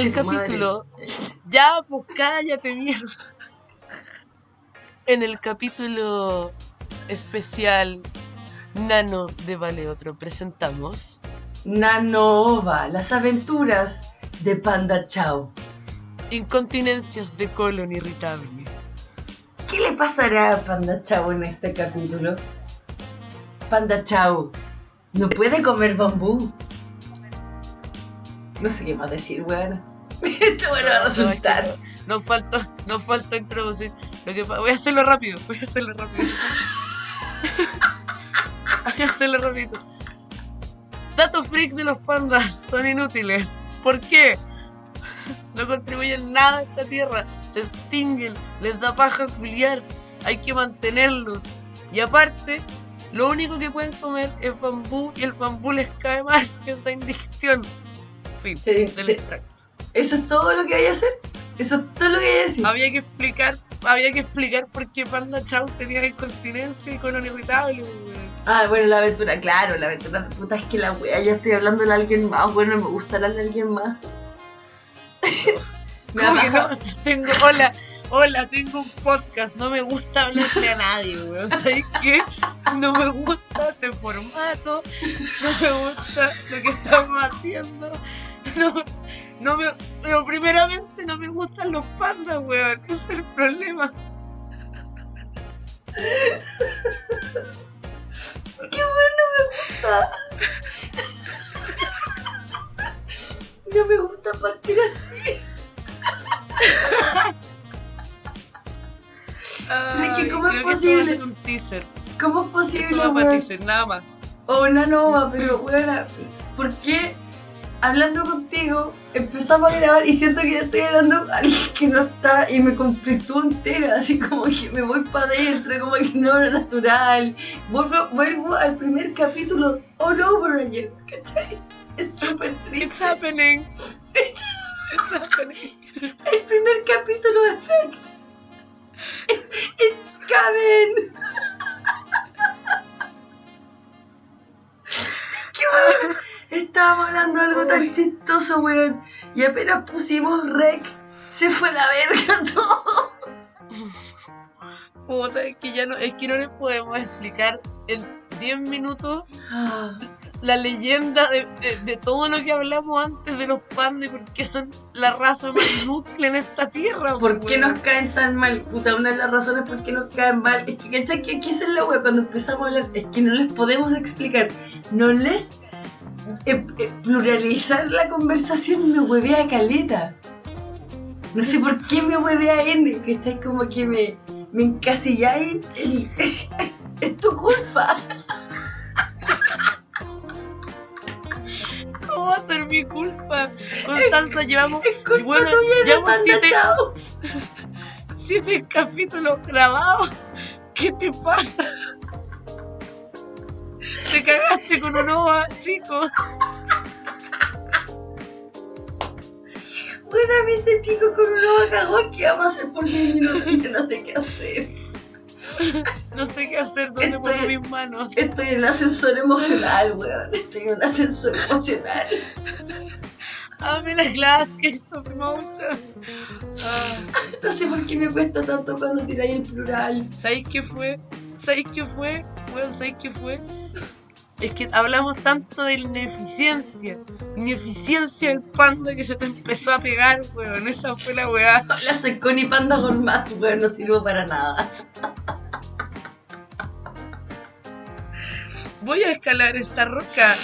En el Conche tu madre. capítulo. Ya, pues cállate, mierda. En el capítulo especial Nano de Vale Otro presentamos. Nanova, las aventuras de Panda Chao. Incontinencias de colon irritable. ¿Qué le pasará a Panda Chao en este capítulo? Panda Chao no puede comer bambú. No sé qué más decir, weón. Esto bueno va a No, no, es resultar. no- Nos faltó, nos faltó introducir. Lo que voy a hacerlo rápido, voy a hacerlo rápido. voy a hacerlo rápido. Datos freak de los pandas son inútiles. ¿Por qué? No contribuyen nada a esta tierra. Se extinguen, les da paja culiar. Hay que mantenerlos. Y aparte, lo único que pueden comer es bambú y el bambú les cae mal, les da indigestión. Fin. Sí, del sí. extracto. ¿Eso es todo lo que hay a hacer? ¿Eso es todo lo que hay a decir? Había que explicar, había que explicar por qué Panda Chau tenía incontinencia y colon irritable, weón. Ah, bueno, la aventura, claro, la aventura, puta, es que la wea, ya estoy hablando de alguien más, bueno, me gusta hablar de alguien más. Me ¿Cómo que no? Tengo, hola, hola, tengo un podcast, no me gusta hablarle a nadie, weón. ¿Sabes qué? No me gusta este formato, no me gusta lo que estamos haciendo. No, no me, pero primeramente no me gustan los pandas, weón. Ese es el problema. ¡Qué bueno me gusta! No me gusta partir así. Ay, ¿cómo es esto posible? un teaser. ¿Cómo es Esto posible, va para weón? teaser, nada más. O una nova, pero weona, ¿por qué hablando contigo empezamos a grabar y siento que ya estoy hablando con alguien que no está y me conflictúo entera, así como que me voy para adentro, como que no era natural. Vuelvo, vuelvo al primer capítulo all over again, ¿cachai? Es súper triste. It's happening. It's happening. El primer capítulo de Effect. It's coming. Estábamos hablando de algo tan chistoso, weón. Y apenas pusimos rec, se fue a la verga todo. Puta, es que ya no, es que no les podemos explicar en 10 minutos Ah, la leyenda de, de- de todo lo que hablamos antes de los pandas y por qué son la raza más inútil en esta tierra. ¿Por pues, qué nos caen tan mal? Puta, una de las razones por qué nos caen mal es que, ¿cachai? Que aquí es la wea cuando empezamos a hablar, es que no les podemos explicar. No les. Eh, eh, pluralizar la conversación me huevea caleta. No sé por qué me huevea N, que estáis como que me, me encasilláis en. es tu culpa. ¿Cómo va a ser mi culpa? Constanza, llevamos Es culpa bueno, llevamos siete- siete capítulos grabados. ¿Qué te pasa? Te cagaste con un ova, chicos. Bueno, a mí se pico con una cagón que vamos a hacer por 10 minutos y yo no sé qué hacer. No sé qué hacer, dónde Estoy- pongo mis manos. Estoy en un ascensor emocional, weón. Estoy en un ascensor emocional. Dame la clase que hizo Mouser. Ah, No sé por qué me cuesta tanto cuando tiráis el plural. ¿Sabéis qué fue? ¿Sabéis qué fue? Weón, ¿sabéis qué fue? Es que hablamos tanto de ineficiencia. Ineficiencia del panda que se te empezó a pegar, weón. Esa fue la weá. Hola, soy Connie Panda Gourmet, weón. No sirvo para nada. Voy a escalar esta roca.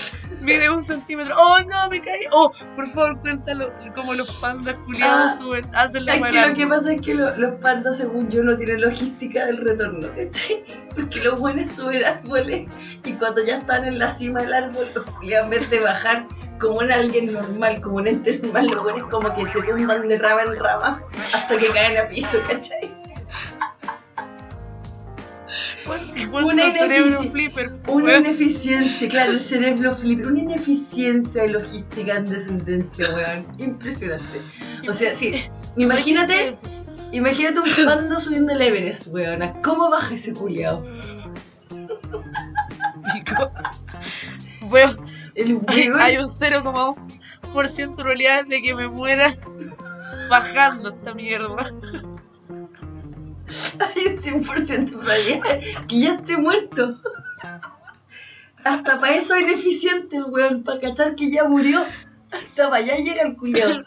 Mide un centímetro. ¡Oh, no! Me caí. ¡Oh! Por favor, cuéntalo. Como los pandas culiados Ah, suben, hacen la Es que weá. lo que pasa es que lo- los pandas, según yo, no tienen logística del retorno. ¿cachai? Porque los buenos suben árboles y cuando ya están en la cima del árbol, los culiados en vez de bajar como un alguien normal, como un ente normal, los buenos como que se tumban de rama en rama hasta que caen a piso, ¿cachai? Igual una un cerebro flipper. Una ineficiencia, claro, el cerebro flip, una ineficiencia de logística en descendencia, weón. Impresionante. O sea, sí, imagínate, imagínate un panda subiendo el Everest, weón. ¿Cómo baja ese culiao? Pico. Weón, El weón. hay un 0,1 100% probabilidades de que me muera bajando esta mierda. Hay un 100% probabilidad que ya esté muerto. Hasta para eso es ineficiente el weón, para cachar que ya murió. Hasta para allá llega el culiado.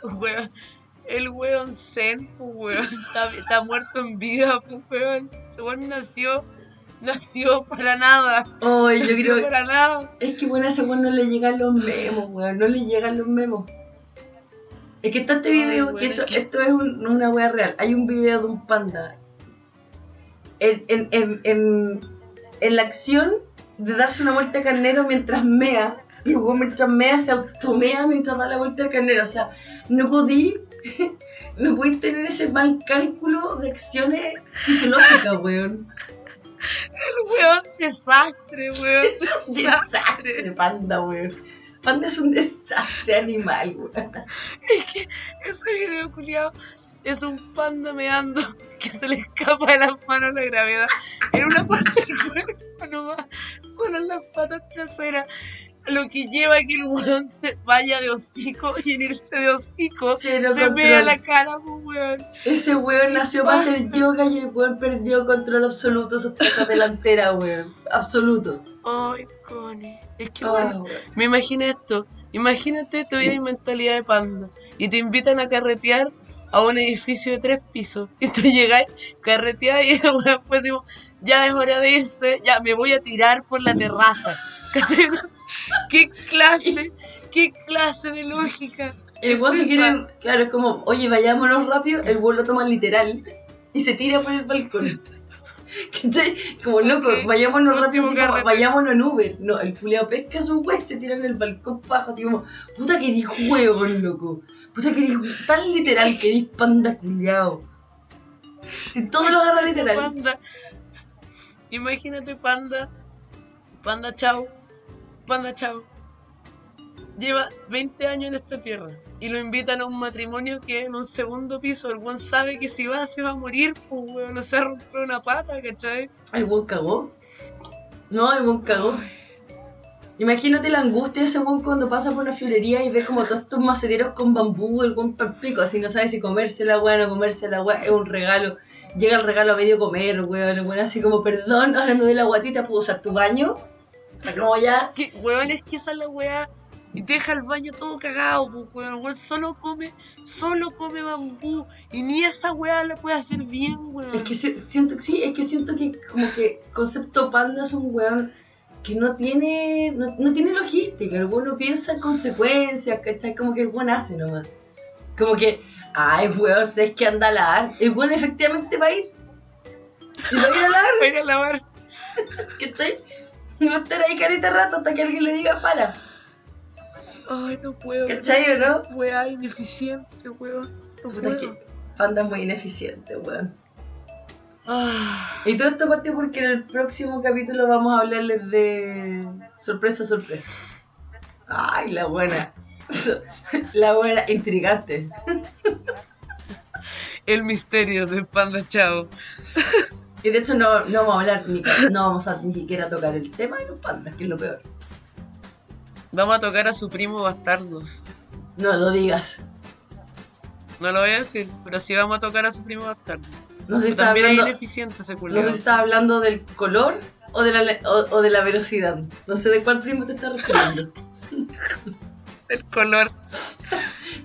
El weón, Zen, pues weón, está, está muerto en vida, pues weón. Ese weón nació, nació para nada. Oh, yo nació creo para nada. Es que bueno, a ese weón no le llegan los memos, weón. No le llegan los memos. Es que está este Ay, video, weón, que esto, es que- esto es un- una wea real. Hay un video de un panda. En, en, en, en, en la acción de darse una vuelta de carnero mientras mea. Y weón mientras mea se automea mientras da la vuelta de carnero. O sea, no podí. No podéis tener ese mal cálculo de acciones fisiológicas, weón. Weón desastre, weón. Es un desastre, panda, weón. Panda es un desastre animal, weón. Es que ese video culiado es un panda meando que se le escapa de las manos la gravedad en una parte del cuerpo nomás, en las patas traseras. Lo que lleva a que el weón se vaya de hocico y en irse de hocico se vea la cara, pues weón. Ese weón nació ¿Qué para hacer pasa? yoga y el weón perdió control absoluto de sus patas delanteras, weón. Absoluto. Ay, Connie. Es que Ah, bueno, weón. me imagino esto. Imagínate tu vida y mentalidad de panda. Y te invitan a carretear a un edificio de tres pisos. Y tú llegas, carreteas y después decimos, ya es hora de irse, ya me voy a tirar por la terraza. ¿Qué clase, qué clase de lógica? El es weón se esa? quiere, claro, es como, oye, vayámonos rápido, el weón lo toma literal y se tira por el balcón. ¿Cachai? Como loco, Ok, vayámonos rápido, último así como, vayámonos en Uber. No, el culiao pesca su weón, se tira en el balcón bajo, así como, puta que eres huevón, loco. Puta que eres tan literal que eres panda culiao. Si todo lo agarra literal. Panda. Imagínate, panda. Panda, chao. Panda, chao. Lleva 20 años en esta tierra y lo invitan a un matrimonio que en un segundo piso el buen sabe que si va se va a morir, pues weón, no se rompe una pata, ¿cachai? ¿El buen cagó? No, el buen cagó. Imagínate la angustia de ese buen cuando pasa por una florería y ve como todos estos maceteros con bambú, el buen palpico, así no sabe si comerse la weá o no comerse la weá, es un regalo. Llega el regalo a medio comer, weón, buen así como, perdón, ahora me doy la guatita, ¿puedo usar tu baño? Como ya, Que, weón, es que esa es la weá. Y deja el baño todo cagado, pues weón. Weón solo come, solo come bambú. Y ni esa weá la puede hacer bien, weón. es que si- siento, sí, es que siento que como que concepto panda es un weón que no tiene, no, no tiene logística, el weón no piensa en consecuencias, ¿cachai? Como que el weón hace nomás. Como que, ay, weón, sé que anda a lavar. El weón efectivamente va a ir. Y va a ir a lavar, Va a ir a lavar. ¿cachai? Y va a estar ahí carita rato hasta que alguien le diga para. Ay, no puedo. ¿Cachai o no? Weá, ineficiente, weón. No puedo. que es muy ineficiente, weón. Y todo esto partió porque en el próximo capítulo vamos a hablarles de sorpresa, sorpresa. Ay, la buena. La buena, intrigante. el misterio del panda chao. Y de hecho no, no vamos a hablar, ni, no vamos a ni siquiera tocar el tema de los pandas, que es lo peor. Vamos a tocar a su primo bastardo. No lo digas. No lo voy a decir, pero sí vamos a tocar a su primo bastardo. No sé si estás También es hablando, ineficiente ese no sé culiao. si estás hablando del color o de, la, o, o de la velocidad. No sé de cuál primo te estás refiriendo. El color.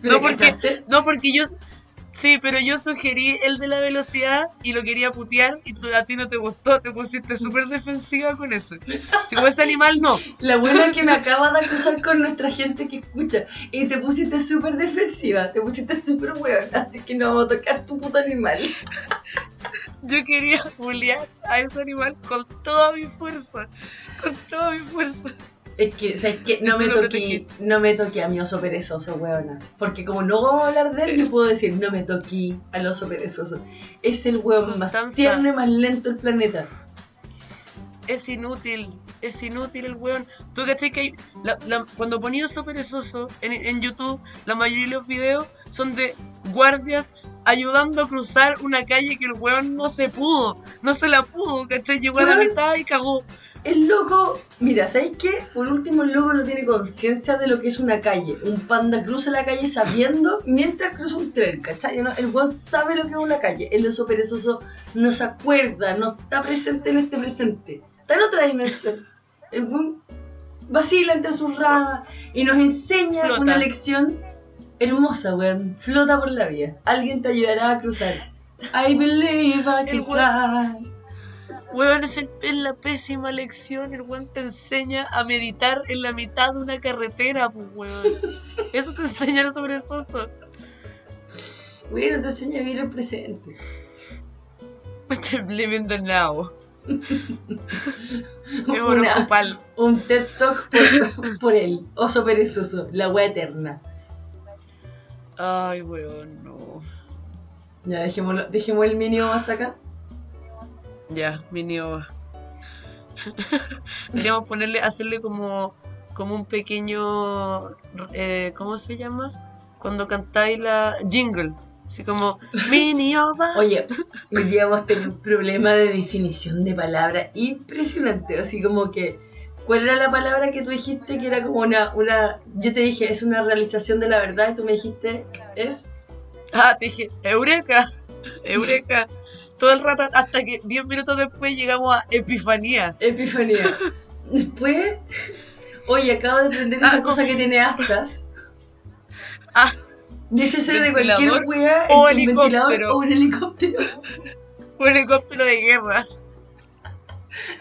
No, porque-. No, porque yo. Sí, pero yo sugerí el de la velocidad y lo quería putear y tú, a ti no te gustó, te pusiste súper defensiva con eso. Si fue ese animal, no. La buena que me acaba de acusar con nuestra gente que escucha. Y te pusiste súper defensiva, te pusiste súper huevona, así que no vamos a tocar tu puto animal. Yo quería bullear a ese animal con toda mi fuerza. Con toda mi fuerza. Es que, ¿sabes qué? No me toqué, no me toqué a mi oso perezoso, huevona. Porque como no vamos a hablar de él, yo puedo decir, no me toqué al oso perezoso. Es el más Constanza. tierno y más lento del planeta. Es inútil. Es inútil el weón. ¿Tú cachai que la- la- cuando ponía eso perezoso en, en YouTube, la mayoría de los videos son de guardias ayudando a cruzar una calle que el weón no se pudo. No se la pudo, ¿cachai? Llegó a la mitad y cagó. El loco, mira, ¿sabéis qué? Por último, el loco no tiene conciencia de lo que es una calle. Un panda cruza la calle sabiendo mientras cruza un tren, ¿cachai? No, el weón sabe lo que es una calle. El oso perezoso no se acuerda, no está presente en este presente. Está en otra dimensión. El weón vacila entre sus ramas y nos enseña Flota. una lección hermosa, weón. Flota por la vía. Alguien te ayudará a cruzar. I believe I can fly. Weón, es, el- es la pésima lección. El weón te enseña a meditar en la mitad de una carretera, pues weón. Eso te enseña el sobresoso. Bueno, te enseña a vivir el presente. I'm living the now. Es Una- un TED Talk por, por él, oso perezoso, la wea eterna. Ay, weón, no. Ya, dejémoslo, dejemos el mínimo hasta acá. Ya, mini ova. Deberíamos ponerle, hacerle como, como un pequeño, eh, ¿cómo se llama? Cuando cantáis la jingle, así como mini ova. Oye, hoy día vamos a tener un problema de definición de palabra impresionante. Así como que, ¿cuál era la palabra que tú dijiste que era como una, una. Yo te dije, es una realización de la verdad y tú me dijiste, es. Ah, te dije, eureka, eureka. Todo el rato, hasta que 10 minutos después llegamos a epifanía. Epifanía. Después, oye, acabo de aprender Ah, esa cosa que tiene astas. Ah, Dice ser de cualquier wea, o un ventilador helicóptero. o un helicóptero. un helicóptero de guerra.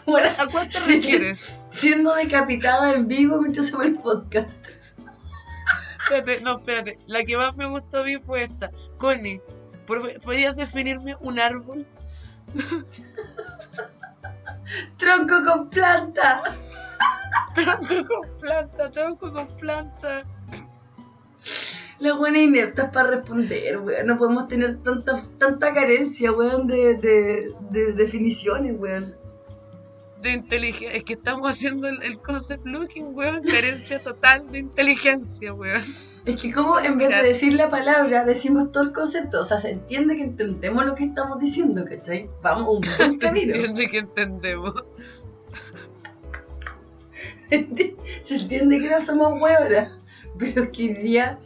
Bueno, ¿A Sí. refieres? siendo decapitada en vivo mientras se ve el podcast. Espérate, no, espérate. La que más me gustó a mí fue esta. Connie, ¿por- ¿podrías definirme un árbol? Tronco con planta. Tronco con planta, tronco con planta. La buena inepta para responder, weón. No podemos tener tanta, tanta carencia, weón, de, de, de definiciones, weón. De inteligencia. Es que estamos haciendo el, el concept looking, weón. Carencia total de inteligencia, weón. Es que como en vez de decir la palabra, decimos todo el concepto. O sea, se entiende que entendemos lo que estamos diciendo, ¿cachai? Vamos un buen Se camino. entiende que entendemos. Se enti- se entiende que no somos hueonas. Pero es que hoy día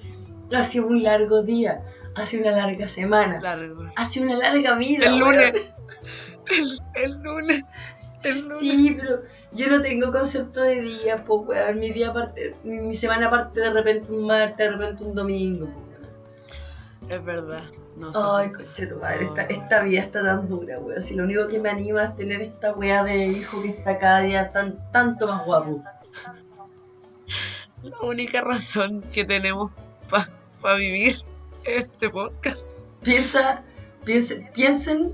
ha sido un largo día. Hace una larga semana. Largo. Hace una larga vida. El lunes. El, el lunes. El lunes. Sí, pero yo no tengo concepto de día, pues weón. Mi día parte, mi, mi semana parte de repente un martes, de repente un domingo, weón. Es verdad. No sé. Ay, coche tu madre, esta, esta vida está tan dura, weón. Si lo único que me anima es tener esta weá de hijo que está cada día tan, tanto más guapo. La única razón que tenemos para vivir este podcast. Piensa, piense, piensen,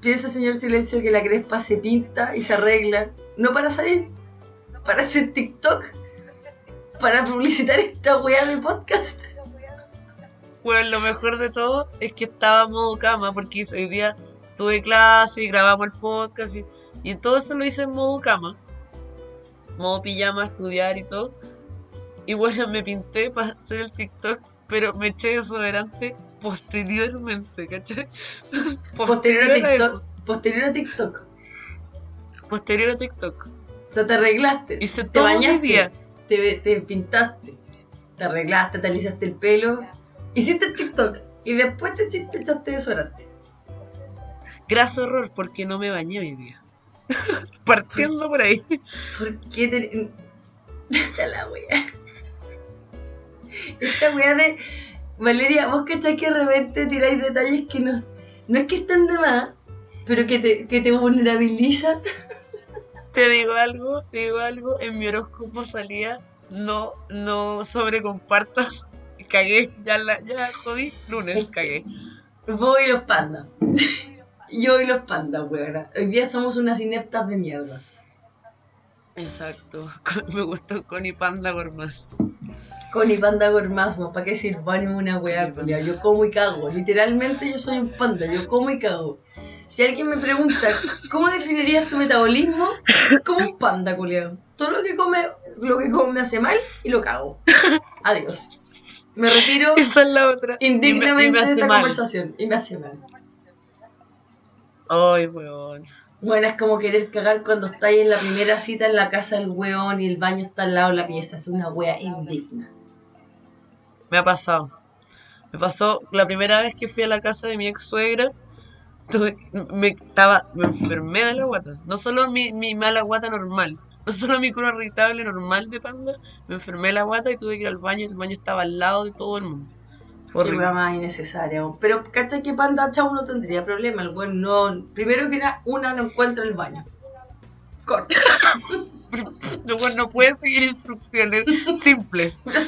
piensa, señor Silencio, que la crespa se pinta y se arregla, no para salir, para hacer TikTok, para publicitar esta weá de podcast. Bueno, lo mejor de todo es que estaba modo cama, porque hoy día tuve clase y grabamos el podcast y, y todo eso lo hice en modo cama. Modo pijama, estudiar y todo. Y bueno, me pinté para hacer el TikTok, pero me eché desodorante posteriormente, ¿cachai? Posterior a a TikTok. Posterior a TikTok. Posterior a TikTok. O sea, te arreglaste. Hice te todo mi bañaste. día. Te, te pintaste. Te arreglaste, te alisaste el pelo. Hiciste el TikTok. Y después te, te echaste desodorante. Graso error, porque no me bañé hoy día. Partiendo por ahí. ¿Por qué te.? Esta la wea. Esta wea de. Valeria, vos cachai que de repente tiráis detalles que no. No es que estén de más, pero que te, que te vulnerabilizan. Te digo algo, te digo algo, en mi horóscopo salía no, no sobrecompartas. Cagué, ya la, ya jodí, lunes cagué. Vos y los pandas. Yo y los pandas, weona. Hoy día somos unas ineptas de mierda. Exacto, me gustó Connie Panda Gormas. Con y panda gormasmo, ¿para qué sirvan una weá. Yo como y cago. Literalmente yo soy un panda, yo como y cago. Si alguien me pregunta, ¿cómo definirías tu metabolismo? Como un panda, culiao. Todo lo que come, lo que come me hace mal y lo cago. Adiós. Me retiro Esa es la otra. Y me- indignamente y me de hace esta mal. conversación. Y me hace mal. Ay, weón. Bueno, es como querer cagar cuando estáis en la primera cita en la casa del weón y el baño está al lado de la pieza. Es una wea indigna. Me ha pasado. Me pasó la primera vez que fui a la casa de mi ex suegra. Tuve, me, estaba, me enfermé de la guata. No solo mi, mi mala guata normal. No solo mi culo irritable normal de panda. Me enfermé de la guata y tuve que ir al baño. y El baño estaba al lado de todo el mundo. Qué Horrible. wea más innecesaria. Pero, ¿cachai que Panda Chau no tendría problema? El weón no. Primero que nada, una no encuentra el baño. Corta. No, bueno, no puede seguir instrucciones simples. Pero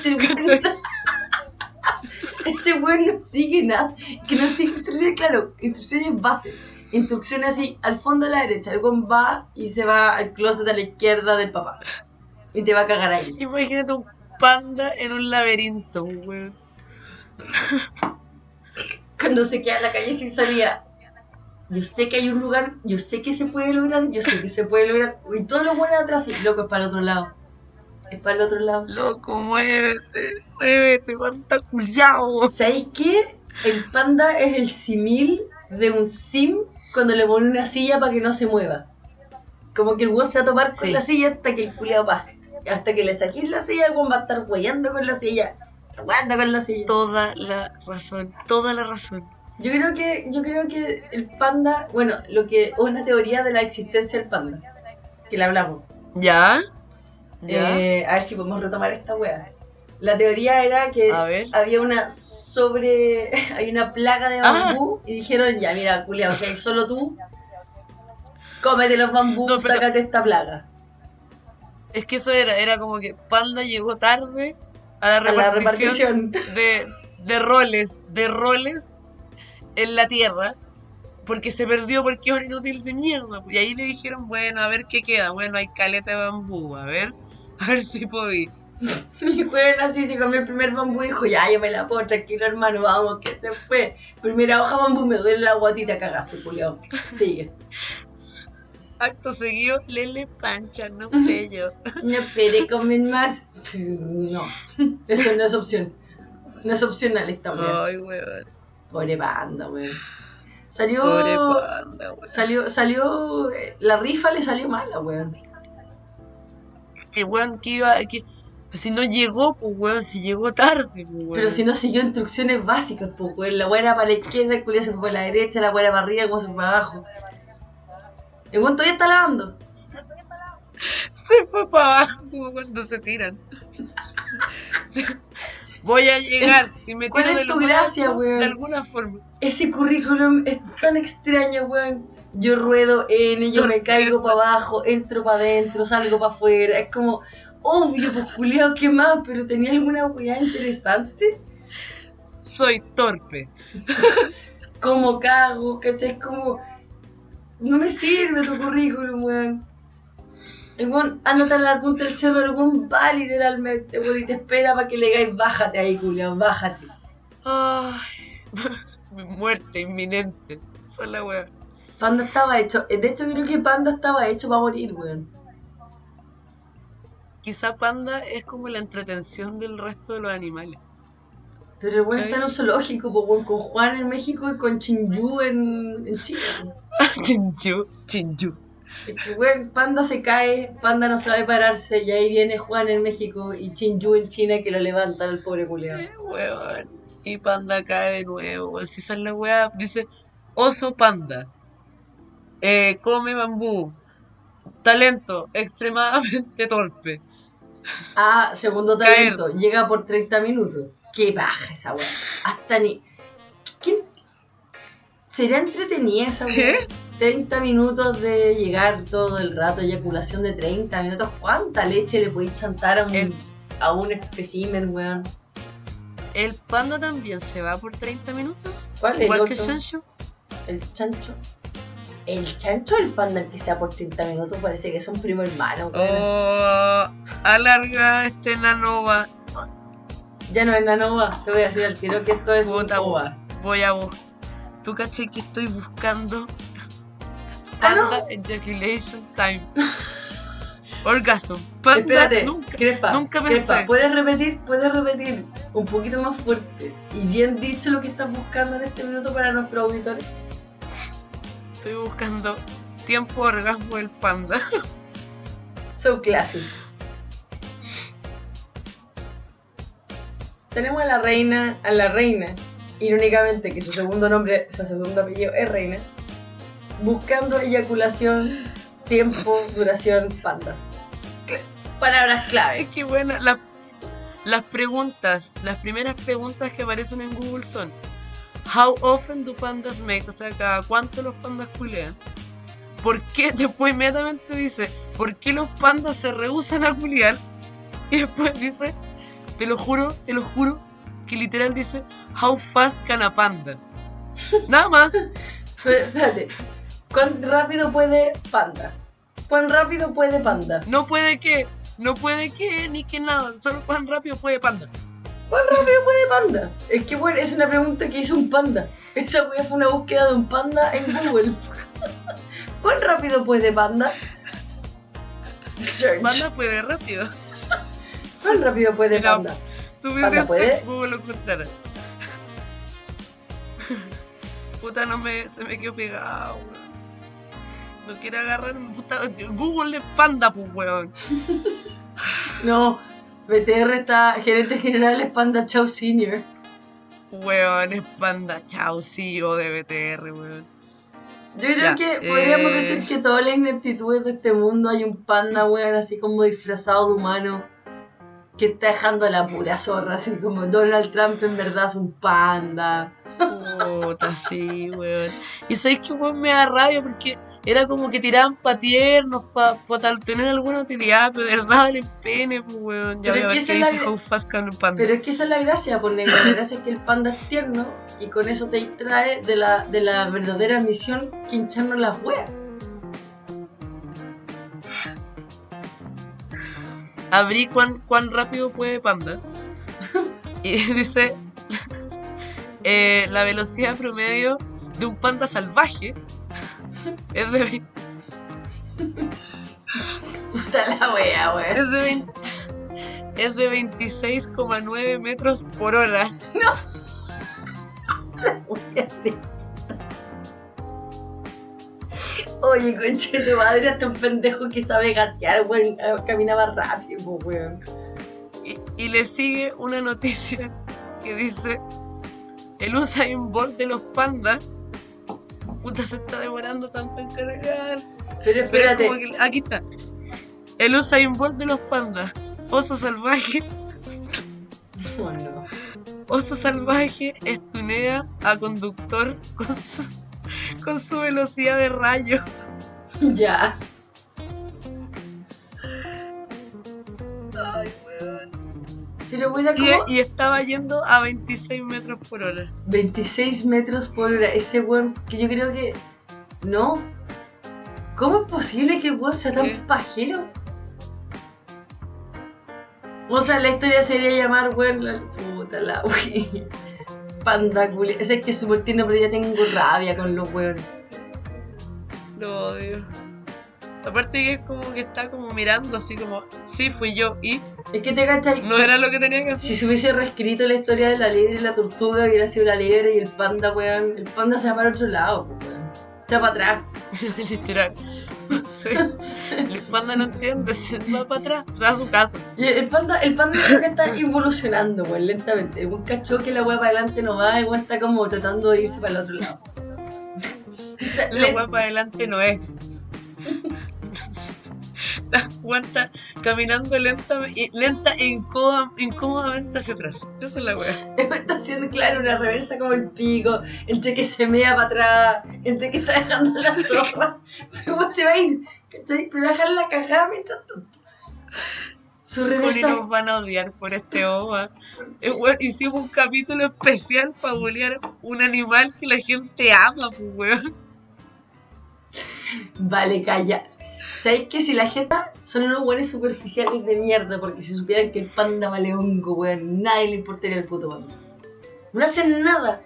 este weón. No sigue nada. Que no sigue instrucciones, claro, instrucciones base. Instrucciones así, al fondo a la derecha. El weón va y se va al closet a la izquierda del papá. Y te va a cagar ahí. Imagínate un panda en un laberinto, weón. Cuando se queda en la calle sin salida. Yo sé que hay un lugar, yo sé que se puede lograr, yo sé que se puede lograr. Y todos los buenos atrás, y loco, es para el otro lado. Es para el otro lado. Loco, muévete, muévete, panda culiao. ¿Sabéis qué? El panda es el simil de un sim cuando le pone una silla para que no se mueva. Como que el weón se va a tomar con Sí. la silla hasta que el culiao pase. Hasta que le saquéis la silla, el weón va a estar hueando con la silla. Jugando con la silla. Toda la razón, toda la razón. Yo creo que, yo creo que el panda, bueno, lo que una teoría de la existencia del panda, que la hablamos. ¿Ya? Eh, a ver si podemos retomar esta wea. La teoría era que había una sobre. hay una plaga de Ah. bambú y dijeron, ya mira, culiao, hay solo tú. Cómete los bambú, No, pero- sácate esta plaga. Es que eso era, era como que Panda llegó tarde a la A la repartición, repartición. De, de roles, de roles en la tierra, porque se perdió porque es un inútil de mierda. Y ahí le dijeron, bueno, a ver qué queda. Bueno, hay caleta de bambú, a ver, a ver si podí. Y bueno, así se comió el primer bambú y dijo, ya, yo me la puedo, tranquilo hermano, vamos, que se fue. Primera hoja bambú, me duele la guatita, cagaste, culiao. Sigue. Acto seguido, Lele Pancha, no pello. No espere, comen más. No, eso no es opción. No es opcional esta wea. Ay, weón. Pobre panda, weón. Salió. Pobre panda, weón. Salió, salió. La rifa le salió mala, weón. Que weón, que iba, que. pues si no llegó, pues weón, si llegó tarde, pues weón. Pero si no siguió instrucciones básicas, pues, weón. La era para la izquierda, el culiao se fue para la derecha, la era para arriba, el se fue para abajo. El weón todavía está lavando. Se fue para abajo como cuando se tiran. Voy a llegar. Si me ¿Cuál tiro es de tu lo gracia, alto, weón? De alguna forma. Ese currículum es tan extraño, weón. Yo ruedo N, yo me caigo para abajo, entro para adentro, salgo para afuera. Es como, obvio, pues culiao, ¿qué más? Pero tenía alguna weá interesante. Soy torpe. Como cago, que es como. No me sirve tu currículum, weón. El weón, ándate a la punta del cerro, el weón va literalmente, weón, y te espera para que le digáis, bájate ahí, culiao, bájate. Ay, muerte inminente. Esa es la weá. Panda estaba hecho, de hecho creo que Panda estaba hecho para morir, weón. Quizá Panda es como la entretención del resto de los animales. Pero el weón ¿Sí? está en un zoológico, weón, con Juan en México y con Chinyu en, en Chile. Es que, weón, Panda se cae, Panda no sabe pararse, y ahí viene Juan en México y Chinyu en China que lo levantan al pobre culiao. Eh. Y Panda cae de nuevo. Si es la weá, dice oso panda. Eh, come bambú. Talento extremadamente torpe. Ah, segundo Caer. talento, llega por 30 minutos. Qué baja esa weá. Hasta ni. ¿Quién? ¿Será entretenida esa weá? ¿Qué? 30 minutos de llegar todo el rato, eyaculación de 30 minutos. ¿Cuánta leche le podéis chantar a un, El- a un espécimen, weón? El panda también se va por 30 minutos. ¿Cuál es el Igual que otro? Shanshu. El chancho. El chancho o el panda el que sea por 30 minutos parece que son primo hermano. Oh, alarga este nanova. Ya no es Nanova, te voy a decir al tiro que esto es un Puta, ova. Voy a buscar. ¿Tú caché que estoy buscando? Ah, no. Panda ejaculation time. Orgasm. Panda Espérate, nunca. Crespa, nunca pensé. ¿puedes repetir, puedes repetir un poquito más fuerte y bien dicho lo que estás buscando en este minuto para nuestros auditores? Estoy buscando tiempo orgasmo del panda. So classic. Tenemos a la reina, a la reina, irónicamente que su segundo nombre, su segundo apellido es reina, buscando eyaculación, tiempo, duración, pandas. Palabras clave. Es que buena, la- las preguntas, las primeras preguntas que aparecen en Google son How often do pandas make? O sea, cada cuánto los pandas culean. ¿Por qué? Después inmediatamente dice, ¿por qué los pandas se rehusan a culiar? Y después dice, te lo juro, te lo juro, que literal dice, How fast can a panda? Nada más. Pero, espérate, ¿cuán rápido puede panda? ¿Cuán rápido puede panda? No puede que, no puede que, ni que nada. Solo cuán rápido puede panda. ¿Cuán rápido puede panda? Es que bueno, es una pregunta que hizo un panda. Esa fue una búsqueda de un panda en Google. ¿Cuán rápido puede panda? Search. Panda puede rápido. ¿Cuán rápido puede panda? Suficiente puede? Google lo encontrara. Puta, no me, se me quedó pegado, weón. No quiere agarrar puta, Google es panda, pues, weón. No, BTR está, gerente general es Panda Chow Senior. Weón, es panda. Chao, CEO de BTR, weón. Yo creo Ya, que podríamos eh. decir que todas las ineptitudes de este mundo hay un panda, weón, así como disfrazado de humano, que está dejando a la pura zorra, así como Donald Trump en verdad es un panda. Puta, sí, weón. Y sabéis que weón me da rabia porque era como que tiraban pa' tiernos, pa, pa tener alguna utilidad, pero de verdad pene, pues, weón. Ya Pero voy a es ver que esa es dice la- How Fast Can a Panda. Pero es que esa es la gracia, por negro. La gracia es que el panda es tierno y con eso te distrae de la, de la verdadera misión que hincharnos las weas. abrí cuán, cuán rápido puede Panda. Y dice eh, la velocidad promedio de un panda salvaje es de, vein- Puta la wea, weón. es de, es de 26,9 metros por hora. Oye, conche de madre, hasta un pendejo que sabe gatear, weón, eh, caminaba rápido, weón. Y, y le sigue una noticia que dice el Usain Bolt de los pandas. Puta, se está demorando tanto en cargar. Pero Pero es espérate, que- aquí está. El Usain Bolt de los pandas. Oso salvaje. Oh, no. Oso salvaje estunea a conductor con su, con su velocidad de rayo. Ya. Ay. Pero bueno, Y, estaba yendo a 26 metros por hora. 26 metros por hora. Ese weón que yo creo que. No. ¿Cómo es posible que vos sea tan pajero? O sea, la historia sería llamar, weón, la puta la wey. Panda culi. Ese es que es súper tierno, pero ya tengo rabia con los weones. Lo odio. Aparte que es como que está como mirando así como, sí, fui yo. Y Es que te cachai. no era lo que tenía que Si hacer. se hubiese reescrito la historia de la liebre y la tortuga, hubiera sido la liebre y el panda, weón. El panda se va para otro lado, pues, weón. Se va para atrás. Literal. Sí. El panda no entiende, se va para atrás. O sea, a su casa. Y el panda, el panda creo que está involucionando, weón, lentamente. El weón cachó que la weá para adelante no va, el weón está como tratando de irse para el otro lado. La weá para adelante no es. Weá está caminando lenta, lenta e incómoda- incómodamente hacia atrás. Esa es la weá. Está haciendo, claro, una reversa como el pico, entre que se mea para atrás, entre que está dejando la sopa. Weón se va a ir. Pero va a dejar la cajada mientras tanto. Su reversa. nos van a odiar por este OVA. Hicimos un capítulo especial para bolear un animal que la gente ama, pues weón. Vale, calla. ¿Sabéis que si la gente son unos buenos superficiales de mierda? Porque si supieran que el panda vale hongo, weón, nadie le importaría el puto panda. No hacen nada.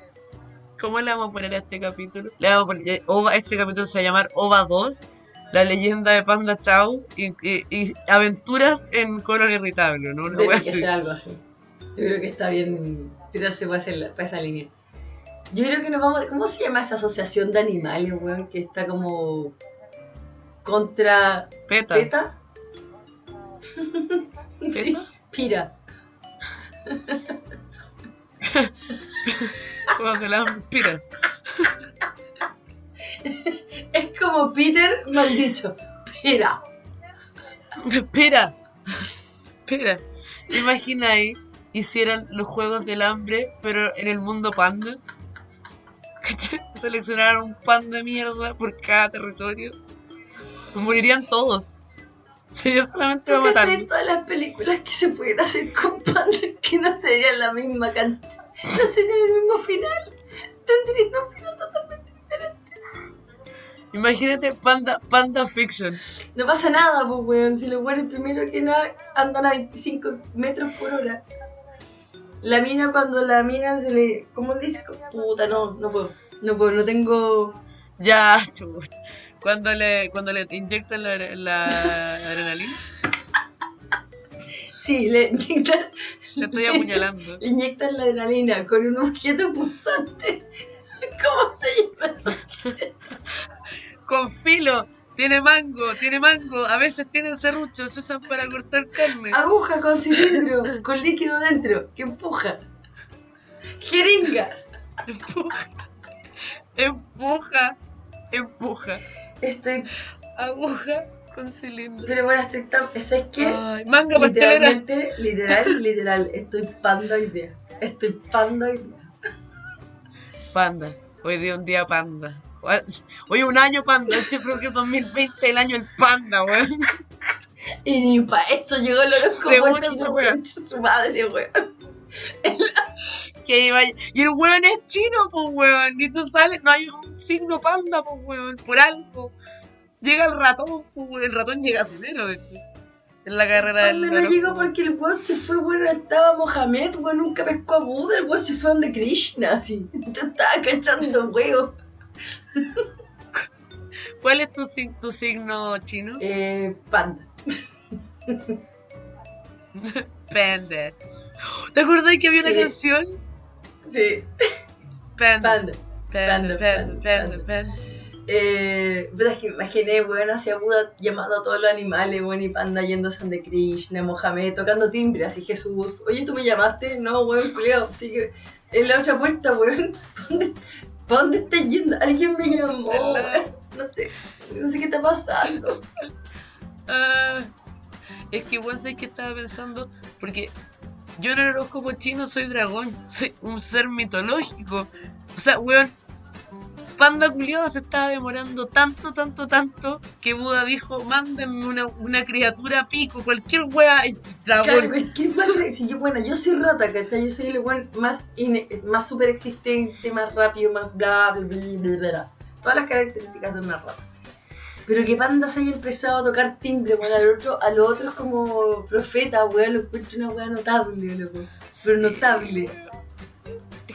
¿Cómo le vamos a poner a este capítulo? Le vamos a poner, OVA, este capítulo se va a llamar OVA 2, la leyenda de Panda Chau y, y- y aventuras en color irritable, ¿no? Una así. ser algo así. Yo creo que está bien tirarse para, para esa línea. Yo creo que nos vamos. ¿Cómo se llama esa asociación de animales, weón? Que está como. Contra Peta. Peta. Sí, ¿Peta? Pira. Juegos del hambre. Pira. Es como Peter mal dicho. Pira. Espera, espera. Imagina ahí hicieran los juegos del hambre, pero en el mundo panda. Seleccionaran un panda de mierda por cada territorio. Morirían todos. Sería solamente va a ¿Tú cachai matarlos. todas las películas que se pueden hacer con pandas que no serían la misma cantidad? No serían el mismo final. Tendrían un final totalmente diferente. Imagínate Panda, Panda Fiction. No pasa nada, pues, weón. Si los weones primero que nada andan a 25 metros por hora. La mina, cuando la mina se le. ¿Cómo dice? Puta, no, no puedo. No puedo, no tengo. Ya, chucha. Cuando le, cuando le inyectan la, la adrenalina, Sí, le inyectan. le estoy apuñalando. Le inyectan la adrenalina con un objeto punzante. ¿Cómo se llama eso? Con filo, tiene mango, tiene mango. A veces tienen serruchos, se usan para cortar carne. Aguja con cilindro, con líquido dentro, que empuja. Jeringa. Empuja. Empuja. Empuja. Estoy. Aguja con cilindro. Pero bueno, estoy tan. ¿Sabes qué? Ay, manga pastelera. Literal, literal, estoy panda hoy día. Estoy panda hoy día. Panda. Hoy día un día panda. Hoy un año panda. Yo creo que 2020 es el año del panda, weón. Y ni para eso llegó el horóscopo Seguro su madre, weón. Que iba y el weón es chino, pues weón. Y tú sales, no hay un signo panda, pues weón. Por algo. Llega el ratón, pues weón. El ratón llega primero, de hecho. En la carrera del. Panda no llegó porque el weón se fue, bueno, estaba Mohamed, weón, nunca pescó a Buda, el weón se fue donde Krishna, así. Yo estaba cachando huevos. ¿Cuál es tu, sig- tu signo chino? Eh, panda. Panda. ¿Te acordás que había una Sí. canción? Sí, Panda. panda. Panda, Panda. Eh, pero es que imaginé, weón, hacia Buda llamando a todos los animales, weón, y panda yéndose donde Krishna, Mohamed, tocando timbre, así Jesús. Oye, ¿tú me llamaste? No, weón, culiao, sigue en la otra puerta, weón. ¿Pa' dónde, dónde estás yendo? Alguien me llamó, weón. No sé, no sé qué está pasando. Ah, es que vos sabés que estaba pensando, porque yo en el horóscopo chino soy dragón, soy un ser mitológico. O sea, weón, Panda culiado se estaba demorando tanto, tanto, tanto, que Buda dijo, mándenme una, una criatura pico, cualquier wea, Claro, dragón. pero es que igual, si yo, bueno, yo soy rata, ¿cachai? Yo soy el weón más, más super existente, más rápido, más bla, bla, bla, bla, bla. Todas las características de una rata. Pero que Panda se haya empezado a tocar timbre, bueno, al otro, a lo otro es como profeta, weón, lo encuentro una weá notable, loco. Pero notable.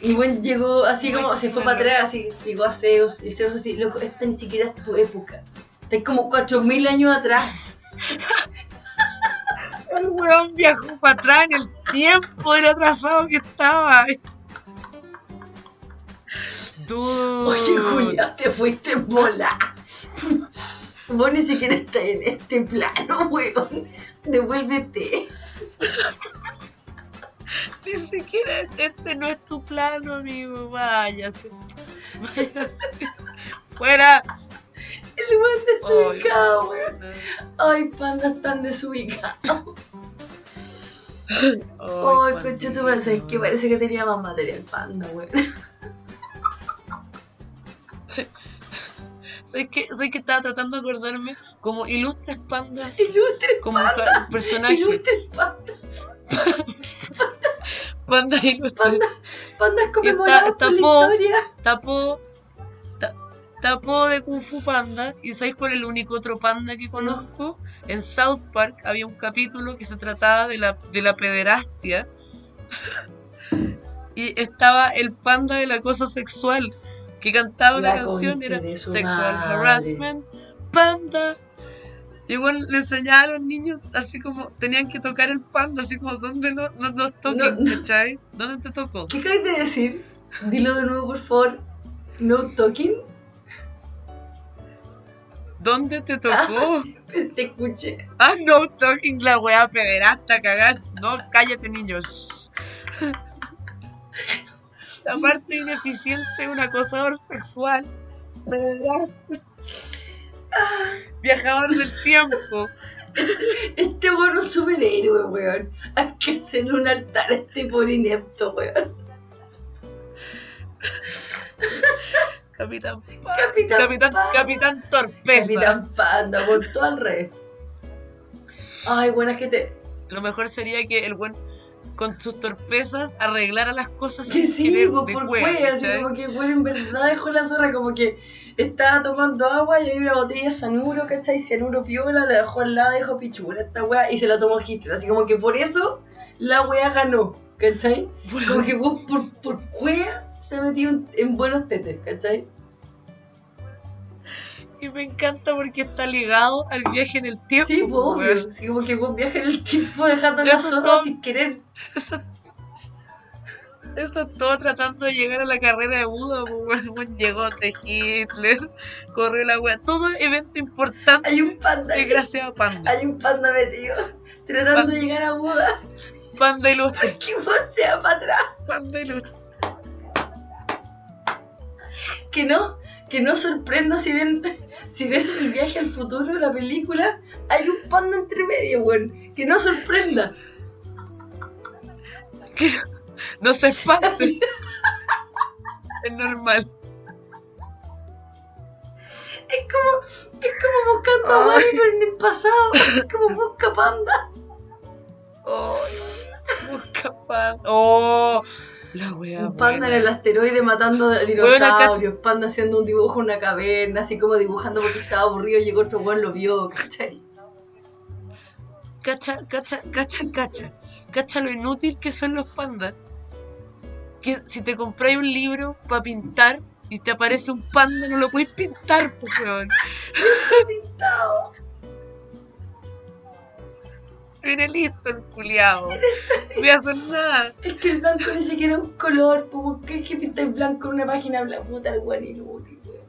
Y bueno, llegó así como, se fue para atrás, así, llegó a Zeus, y Zeus así, loco, esta ni siquiera es tu época. Estás como 4000 años atrás. El weón viajó para atrás en el tiempo del atrasado que estaba. Dude. Oye, Julia, te fuiste en bola. Vos ni siquiera estás en este plano, weón. Devuélvete. Ni siquiera este no es tu plano, amigo. Váyase. Váyase. Fuera. El weón desubicado, weón. Ay, panda, están desubicados. Ay, Ay, coche, tú pensás que parece que tenía más material panda, weón. ¿Sabes qué? ¿Sabes que estaba tratando de acordarme? Como ilustres pandas. Ilustre Como panda. pa- personajes. Ilustre panda. Pandas ilustres. Pandas la tapó. historia. Tapó. ta- tapó de Kung Fu Panda. ¿Y sabéis cuál es el único otro panda que conozco? En South Park había un capítulo que se trataba de la, de la pederastia. y estaba el panda del acoso sexual. Que cantaba una La canción, concha era Sexual. Harassment, Panda. Y bueno, le enseñaba a los niños así como tenían que tocar el panda, así como donde no, no nos toquen, No. ¿cachai? ¿Dónde te tocó? ¿Qué acabas de decir? Dilo de nuevo, por favor. No talking. ¿Dónde te tocó? Te escuché. Ah, no talking la weá pederasta, cagás. No, cállate, niños. La parte ineficiente de un acosador sexual. Pederasta. Viajador del tiempo. Este weón es un superhéroe, weón. Hay que hacer un altar a este por inepto, weón. Capitán Capitán Capitán, Panda. Capitán Torpeza. Capitán Panda, por todo al revés. Ay, buena que te. Lo mejor sería que el buen con sus torpezas arreglara las cosas Sí, sin sí, querer pues, de por cueva, así como que bueno, en verdad dejó la zorra, como que estaba tomando agua y hay una botella de cianuro, ¿cachai? Cianuro piola, la dejó al lado, dijo pichura esta weá y se la tomó Hitler, así como que por eso la weá ganó, ¿cachai? Como que vos por, por cueva se metió en, en buenos tetes, ¿cachai? Y me encanta porque está ligado al viaje en el tiempo. Sí, obvio, así como que vos viajas en el tiempo dejando a la Eso zorra todo- sin querer. Eso, eso todo tratando de llegar a la carrera de Buda, pues, llegó de Hitler, corrió la wea. Todo evento importante Hay un panda, es gracias a Panda. hay un panda metido tratando Panda. de llegar a Buda. Panda ilustre, Que vos sea para atrás. Panda ilustre. que no, que no sorprenda si ven, si ven el viaje al futuro de la película, hay un panda entre medio, weón. Que no sorprenda. Que no, no se espante. es normal. Es como, es como buscando a Wally pero en el pasado. Es como busca panda. Oh, busca panda. Oh, la wea. Un panda en el asteroide matando a dinosaurios. Panda haciendo un dibujo en una caverna, así como dibujando porque estaba aburrido. Llegó otro weón, lo vio, ¿cachai? Cacha, cacha, cacha, cacha. Cacha lo inútil que son los pandas. Que si te compráis un libro para pintar y te aparece un panda, no lo podéis pintar, pues, weón. Pintado. Viene listo el culiao. No voy a hacer nada. Es que el blanco ni siquiera es un color. ¿Por qué es que pintáis blanco en una página blanca? Puta, el weón inútil, weón.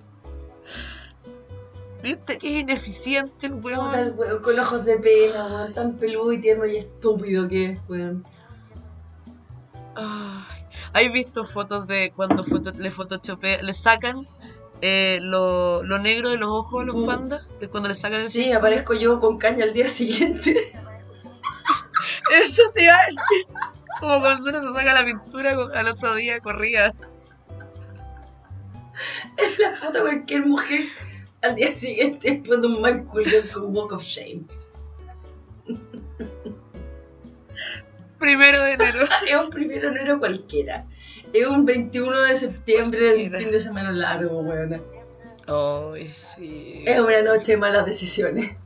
¿Viste que es ineficiente el Puta el weón? weón con ojos de pena, weón, tan peludo y tierno y estúpido que es, weón. Ay, ¿Has visto fotos de cuando foto- le photoshopean, le sacan eh, lo, lo negro de los ojos a los pandas? De cuando le sacan el Sí, aparezco yo con caña al día siguiente. Eso te iba a decir. Como cuando uno se saca la pintura al otro día corría. Es la foto de cualquier mujer al día siguiente después de un mal culiao con Walk of Shame. Primero de enero. Es un primero de enero cualquiera. Es un 21 de septiembre del fin de semana largo, weón. Ay, sí. Es una noche de malas decisiones.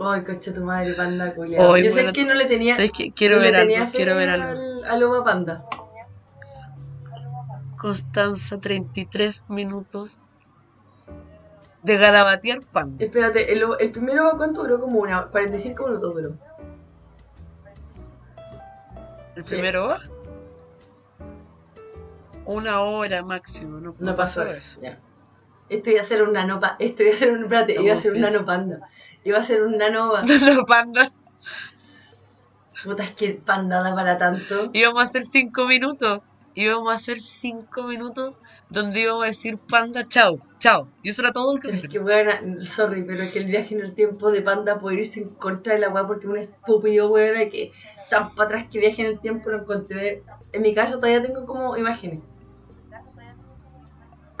Ay, coche tu madre, panda culiao. Ay, Yo sé que no le tenía. ¿Sabes qué? Quiero no ver algo, quiero ver algo. Al, al Oma Panda. Constanza, 33 minutos de garabatear pan. Espérate, el, el primero cuánto duró como una 45 minutos duró. El Sí. primero va. Una hora máximo, no, No pasó eso. Ya. Esto iba a ser un nano pa- esto iba a ser un espérate, iba a ser un Estamos nano panda. Iba a ser un nano No, panda. puta es que panda da para tanto. Íbamos a hacer 5 minutos. Íbamos a hacer 5 minutos donde íbamos a decir panda, chao, chao. Y eso era todo el es que sorry, pero es que el viaje en el tiempo de panda puede irse en contra de la weá porque un estúpido weón de que tan para atrás que viaje en el tiempo lo encontré. En mi casa todavía tengo como imágenes.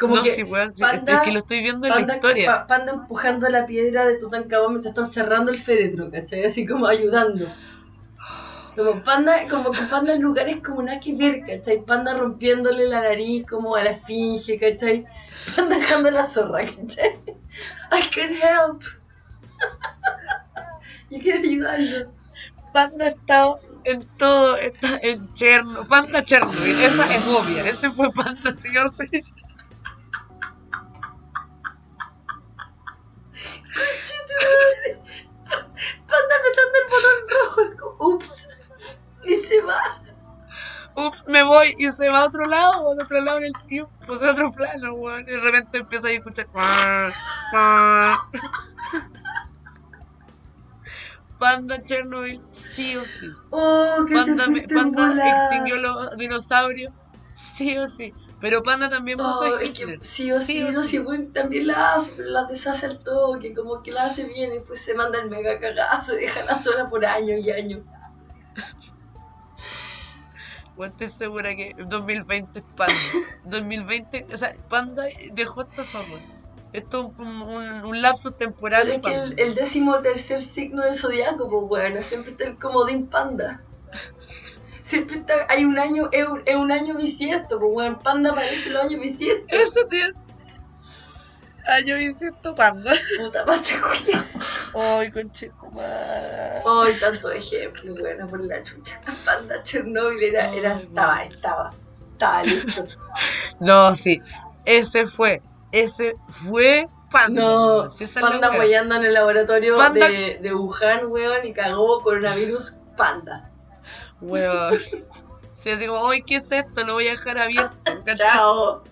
Como no, que sí, weón, sí, Panda- es que lo estoy viendo en la Panda, historia. pa- panda empujando la piedra de Tutankamón mientras están cerrando el féretro, ¿cachai? Así como ayudando. Como panda, como que panda en lugares como nada que ver, ¿cachai? Panda rompiéndole la nariz como a la esfinge, ¿cachai? Panda dejando la zorra, ¿cachai? I can help. Yo quiero ayudarlo. Panda está en todo, está en Cherno, Panda Chernobyl, esa es obvia, ese fue Panda sí o sí. Panda apretando el botón rojo, ups. Y se va. ups, me voy y se va a otro lado, a otro lado en el tiempo, o sea, a otro plano, weón. Y de repente empieza a escuchar. Panda Chernobyl, sí o sí. Oh, Panda, Panda extinguió los dinosaurios, sí o sí. Pero Panda también mató Oh, es que sí o sí, no, sí, bueno, también la hace, pero la deshace al toque, como que la hace bien y después se manda el mega cagazo y deja la zona por años y años. Bueno, estoy segura que 2020 es Panda. 2020, o sea, Panda dejó esta zorra. Esto es un, un, un lapsus temporal Pero es que el, el décimo tercer signo del zodiaco, pues bueno, siempre está el comodín panda. Siempre está, hay un año, es un, es un año bisiesto, pues bueno, panda aparece los años bisiesto. Eso te. Ah, yo insisto, Panda. Puta madre, Julia. Ay, conchetumare. Ay, tanto ejemplo, bueno, por la chucha. Panda Chernobyl era, era, estaba, estaba, estaba listo. No, sí. Ese fue. Ese fue Panda. No, Sí, es Panda apoyando en el laboratorio Panda- de, de Wuhan, weón, y cagó coronavirus panda. Weón. Sí, así como, hoy ¿qué es esto? Lo voy a dejar abierto. Chao.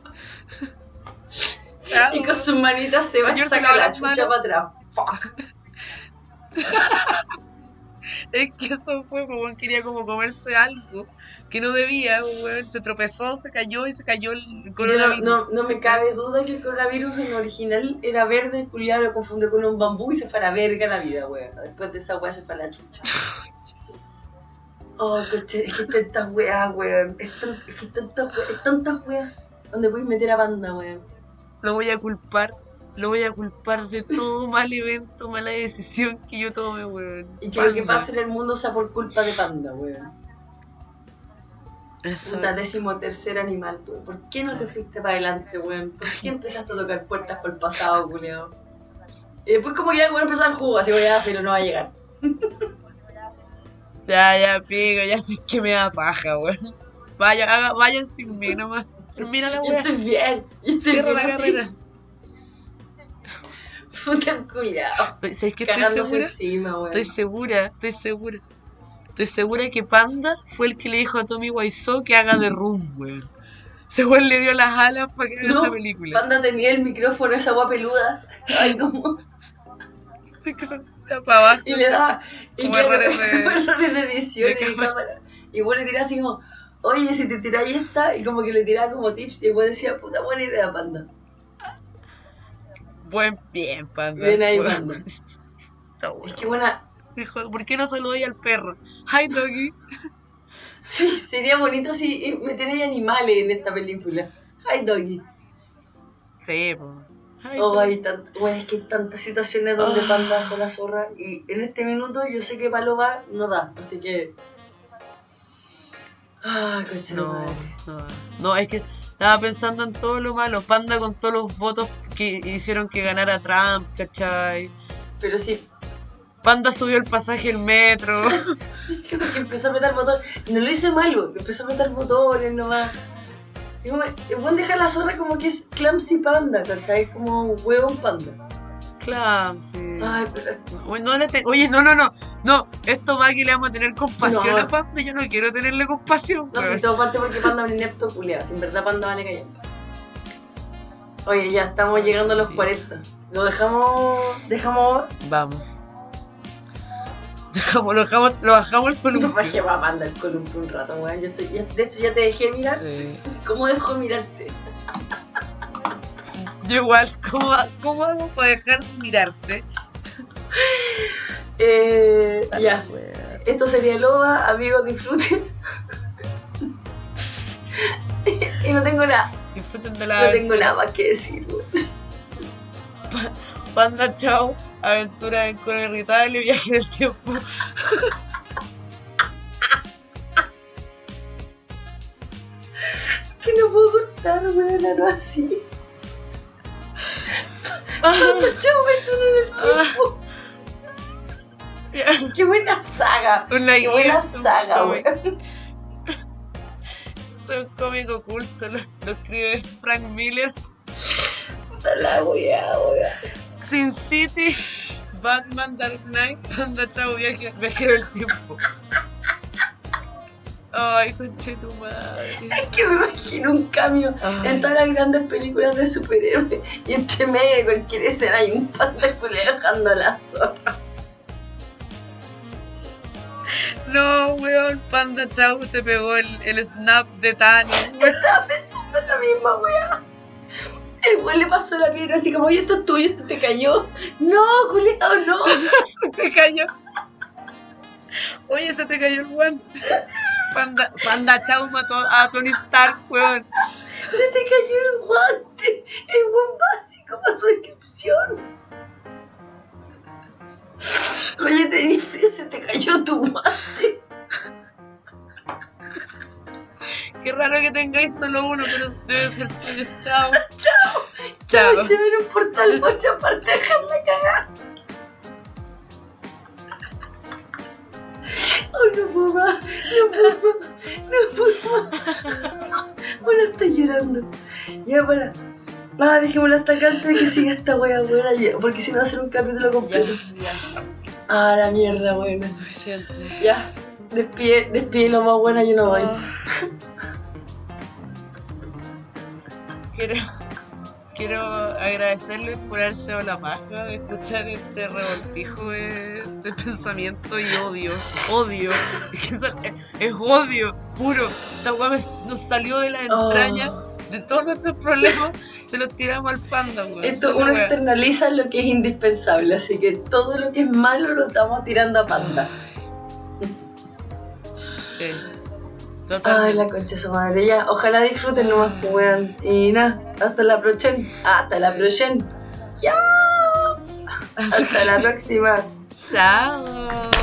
Chao. Y con sus manitas se va a sacar la chucha para atrás. Es que eso fue, pues, weón, quería como comerse algo que no debía, weón. Se tropezó, se cayó y se cayó el no, coronavirus. no, no me cabe duda que el coronavirus en original era verde, el culiado lo confundió con un bambú y se fue a la verga la vida, weón. Después de esa weá se fue a la chucha. Oh, coche, es que tantas weas, weón. Es, tan- es que tantas weas, es tantas weas donde puedes meter a banda, weón. Lo voy a culpar. Lo voy a culpar de todo mal evento, mala decisión que yo tome, weón. Y que lo que pase en el mundo sea por culpa de panda, weón. Eso. Puta, décimo tercer animal, weón. ¿Por qué no te fuiste para adelante, weón? ¿Por qué empezaste a tocar puertas por el pasado, culiao? Y después como que ya el weón empezó el juego, así voy a, pero no va a llegar. Ya, ya, pico, ya sé que me da paja, weón. Vaya, haga, vayan sin mí nomás. Termina la weá. estoy bien, yo Cierra bien la carrera. Puta, cuidado. Estoy- ¿Sabes que estoy segura? encima. Estoy segura, estoy segura. Estoy segura que Panda fue el que le dijo a Tommy Wiseau que haga de Room, weón. Ese weón le dio las alas para que haga No, esa película. Panda tenía el micrófono, esa agua peluda. Ay, como. Se se para abajo. Y le daba. Y que errores de- como errores de edición de y cámara. Y le tirás así como, oye, si te tiráis esta, y como que le tiraba como tips, y vos decías, puta buena idea, panda. Buen bien, Panda. Bien ahí. Panda. Bueno. Es que buena. ¿por qué no saludáis al perro? Hi, doggy. Sí, sería bonito si metierais animales en esta película. Ay, doggy. Sí, po. Hi, Oh, hay tant- bueno, es que hay tantas situaciones donde Ah. panda con la zorra. Y en este minuto yo sé que Paloma no da, así que. Ah, coche No, madre. no, no, es que estaba pensando en todo lo malo. Panda con todos los votos que hicieron que ganara Trump, ¿cachai? Pero sí, Panda subió el pasaje el metro. Que empezó a apretar botones. Y no lo hice malo, empezó a apretar botones nomás. Y como, el buen deja la zorra como que es clumsy panda, ¿cachai? Como un huevo panda. Sí. Ay, pero Oye, no le te- Oye, no, no, no. No, esto va que le vamos a tener compasión No. a Panda. Yo no quiero tenerle compasión. no weón. todo parte porque panda es un inepto culiado. Si en verdad panda vale callando. Oye, ya estamos llegando a los 40. Lo dejamos. Dejamos. Vamos. Lo, lo bajamos el No columpio. bajé a panda el columpio un rato, weón. Yo estoy, de hecho, ya te dejé mirar. Sí. ¿Cómo dejo de mirarte? Yo igual, ¿cómo, ¿cómo hago para dejar de mirarte? Eh, ya. Esto sería el OVA, amigos, disfruten. y no tengo nada, Disfruten de la no tengo nada más que decir, weón. Panda Chao, aventura en con irritable, viaje del tiempo. Que no puedo cortar, weón, no así. Ah, Chao, aventura en el tiempo. Qué buena saga. Una Qué buena saga, weón. Es un cómic oculto, lo, lo escribe Frank Miller. La weá, weón. Sin City, Batman Dark Knight, Panda Chao, viaje, viajero del tiempo. Ay, conche tu madre. Es que me imagino un cambio Ay. en todas las grandes películas de superhéroes y entre medio de cualquier escena hay un panda culero dejando la zorra. No, weón, Panda Chau se pegó el, el snap de Thanos, weón. Estaba pensando en la misma weá. El weón le pasó la piedra así como, oye, esto es tuyo, se te cayó. No, culiao, no. Se te cayó. Oye, se te cayó el guante. Panda, Panda Chau mató a Tony Stark, weón. Se te cayó el guante. El buen básico para su descripción. Oye, te frío, se te cayó tu guante. Qué raro que tengáis solo uno, pero debe ser tuyo. Chao. Chao. Chao. Ve en un portal por otra parte, dejarla cagar. Ay, no puedo más, no puedo más, no puedo más. Bueno, estoy llorando. Ya, para. Ah, dejémosla hasta acá antes de que siga esta wea buena, ya, porque si no va a ser un capítulo Ya, completo. ya. Ah, la mierda, buena. Suficiente. Ya, despide, despide lo más buena, yo no voy. Ah. Quiero agradecerles por haberse dado la paja de escuchar este revoltijo de, de pensamiento y odio. Odio. Es, que eso- es, es odio puro. Esta weá nos salió de la entraña de todos nuestros problemas. Se los tiramos al panda, weón. Esto uno externaliza lo que es indispensable, así que todo lo que es malo lo estamos tirando a panda. Sí. Ay, la concha de su madre, ya. Ojalá disfruten nomás, pues, weón. Y nada, hasta la próxima. Hasta la próxima. Ya. Hasta la próxima. Chao.